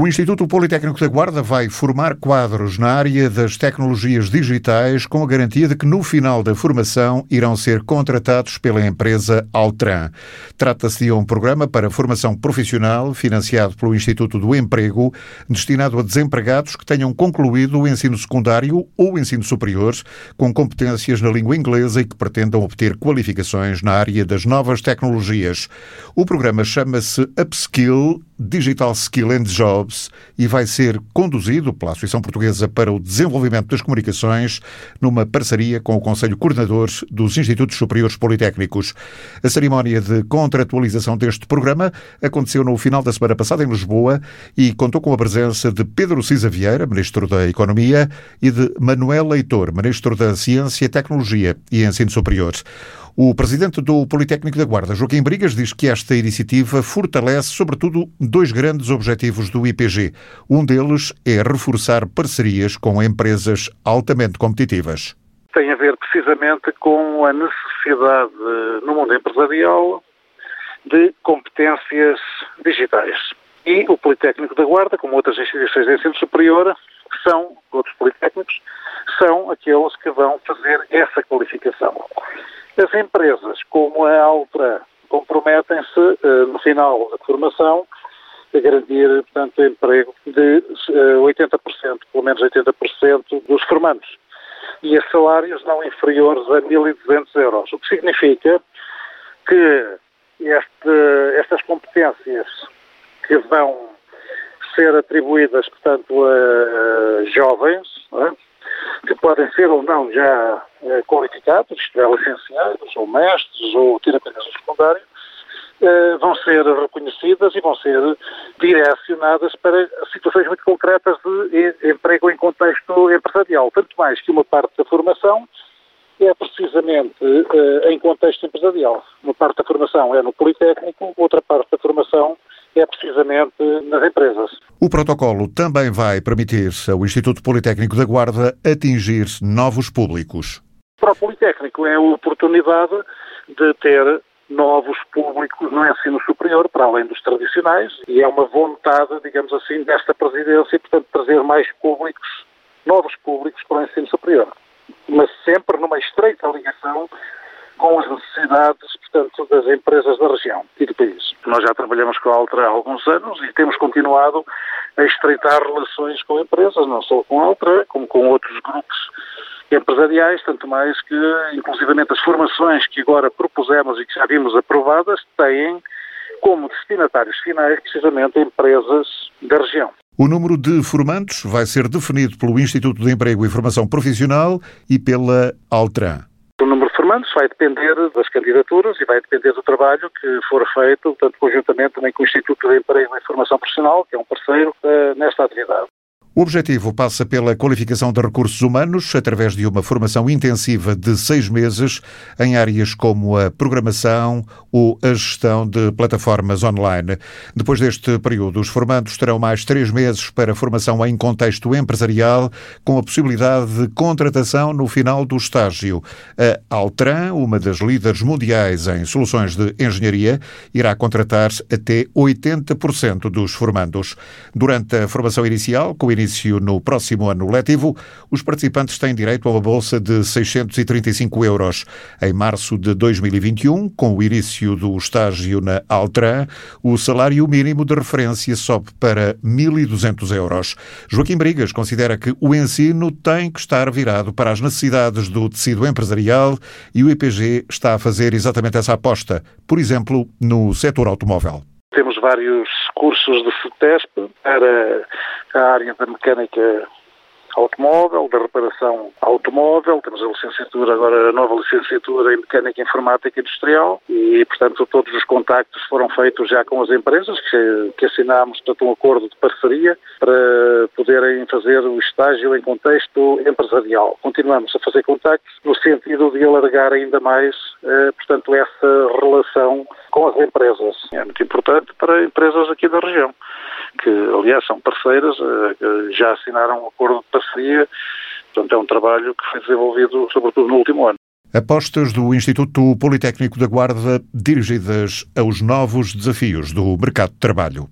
O Instituto Politécnico da Guarda vai formar quadros na área das tecnologias digitais com a garantia de que no final da formação irão ser contratados pela empresa Altran. Trata-se de um programa para formação profissional financiado pelo Instituto do Emprego, destinado a desempregados que tenham concluído o ensino secundário ou ensino superior com competências na língua inglesa e que pretendam obter qualificações na área das novas tecnologias. O programa chama-se Upskill Digital Skill and Jobs e vai ser conduzido pela Associação Portuguesa para o Desenvolvimento das Comunicações numa parceria com o Conselho Coordenador dos Institutos Superiores Politécnicos. A cerimónia de contratualização deste programa aconteceu no final da semana passada em Lisboa e contou com a presença de Pedro Cisa Vieira, Ministro da Economia, e de Manuel Leitor, Ministro da Ciência, Tecnologia e Ensino Superior. O presidente do Politécnico da Guarda, Joaquim Brigas, diz que esta iniciativa fortalece, sobretudo, dois grandes objetivos do IPG. Um deles é reforçar parcerias com empresas altamente competitivas. Tem a ver precisamente com a necessidade no mundo empresarial de competências digitais. E o Politécnico da Guarda, como outras instituições de ensino superior, são, outros politécnicos, são aqueles que vão fazer essa qualificação. As empresas, como a Altra, comprometem-se, uh, no final da formação, a garantir, portanto, emprego de uh, 80%, pelo menos 80% dos formandos. E a salários não inferiores a 1.200 euros. O que significa que este, estas competências que vão ser atribuídas, portanto, a jovens, é? que podem ser ou não já qualificados, isto é, licenciados, ou mestres, ou terapeutas do secundário, eh, vão ser reconhecidas e vão ser direcionadas para situações muito concretas de emprego em contexto empresarial. Tanto mais que uma parte da formação é precisamente eh, em contexto empresarial. Uma parte da formação é no Politécnico, outra parte da formação é precisamente nas empresas. O protocolo também vai permitir ao Instituto Politécnico da Guarda atingir novos públicos. Para o Politécnico é a oportunidade de ter novos públicos no ensino superior, para além dos tradicionais, e é uma vontade, digamos assim, desta presidência, portanto, trazer mais públicos, novos públicos para o ensino superior. Mas sempre numa estreita ligação com as necessidades, portanto, das empresas da região e do país. Nós já trabalhamos com a Altra há alguns anos e temos continuado a estreitar relações com empresas, não só com a Altra, como com outros grupos empresariais, tanto mais que, inclusivamente, as formações que agora propusemos e que já vimos aprovadas têm como destinatários finais, precisamente, empresas da região. O número de formandos vai ser definido pelo Instituto de Emprego e Formação Profissional e pela Altran formandos, vai depender das candidaturas e vai depender do trabalho que for feito, tanto conjuntamente também com o Instituto de Emprego e Formação Profissional, que é um parceiro uh, nesta atividade. O objetivo passa pela qualificação de recursos humanos através de uma formação intensiva de seis meses em áreas como a programação ou a gestão de plataformas online. Depois deste período, os formandos terão mais três meses para formação em contexto empresarial, com a possibilidade de contratação no final do estágio. A Altran, uma das líderes mundiais em soluções de engenharia, irá contratar até 80% dos formandos. Durante a formação inicial, com o início início no próximo ano letivo, os participantes têm direito a uma bolsa de 635 euros. Em março de 2021, com o início do estágio na Altran, o salário mínimo de referência sobe para 1.200 euros. Joaquim Brigas considera que o ensino tem que estar virado para as necessidades do tecido empresarial e o IPG está a fazer exatamente essa aposta, por exemplo, no setor automóvel. Temos vários cursos de CETESP para a área da mecânica automóvel, da reparação automóvel, temos a licenciatura, agora a nova licenciatura em Mecânica Informática Industrial e, portanto, todos os contactos foram feitos já com as empresas, que, que assinámos, portanto, um acordo de parceria para poderem fazer o estágio em contexto empresarial. Continuamos a fazer contactos no sentido de alargar ainda mais, eh, portanto, essa relação com as empresas. É muito importante para empresas aqui da região que aliás são parceiras, eh, já assinaram um acordo de parceria, portanto é um trabalho que foi desenvolvido sobretudo no último ano. Apostas do Instituto Politécnico da Guarda dirigidas aos novos desafios do mercado de trabalho.